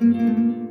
Música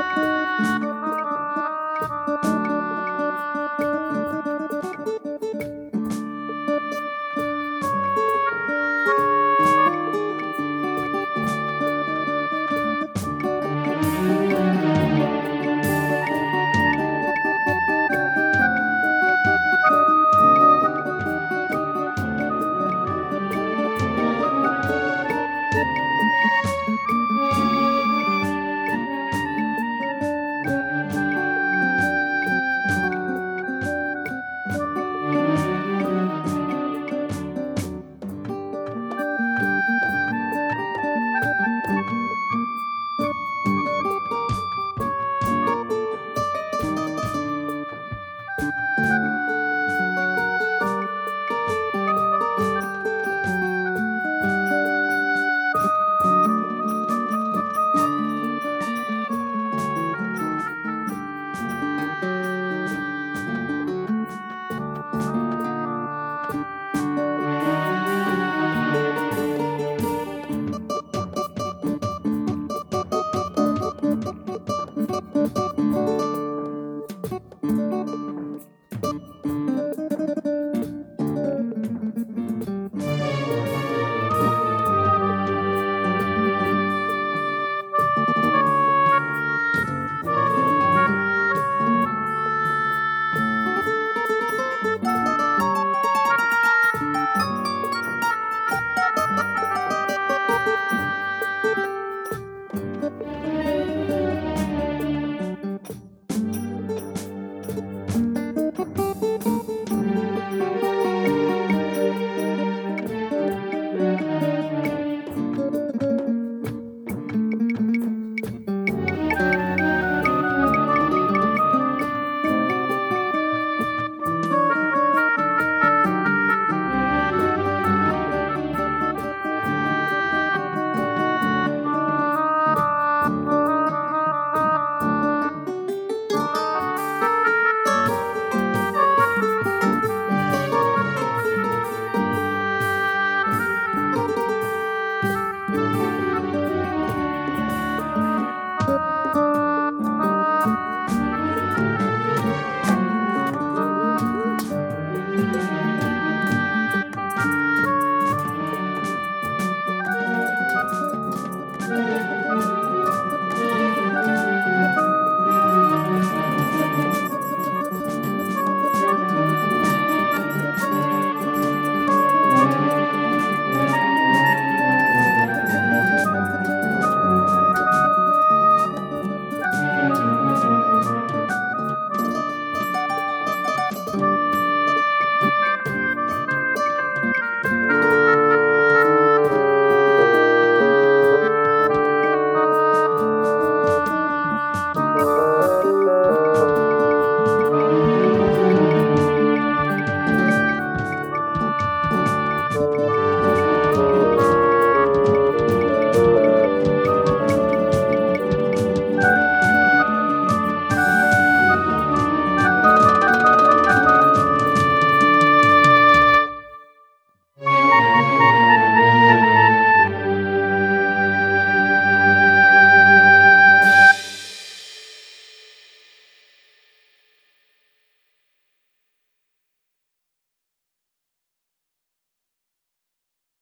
Música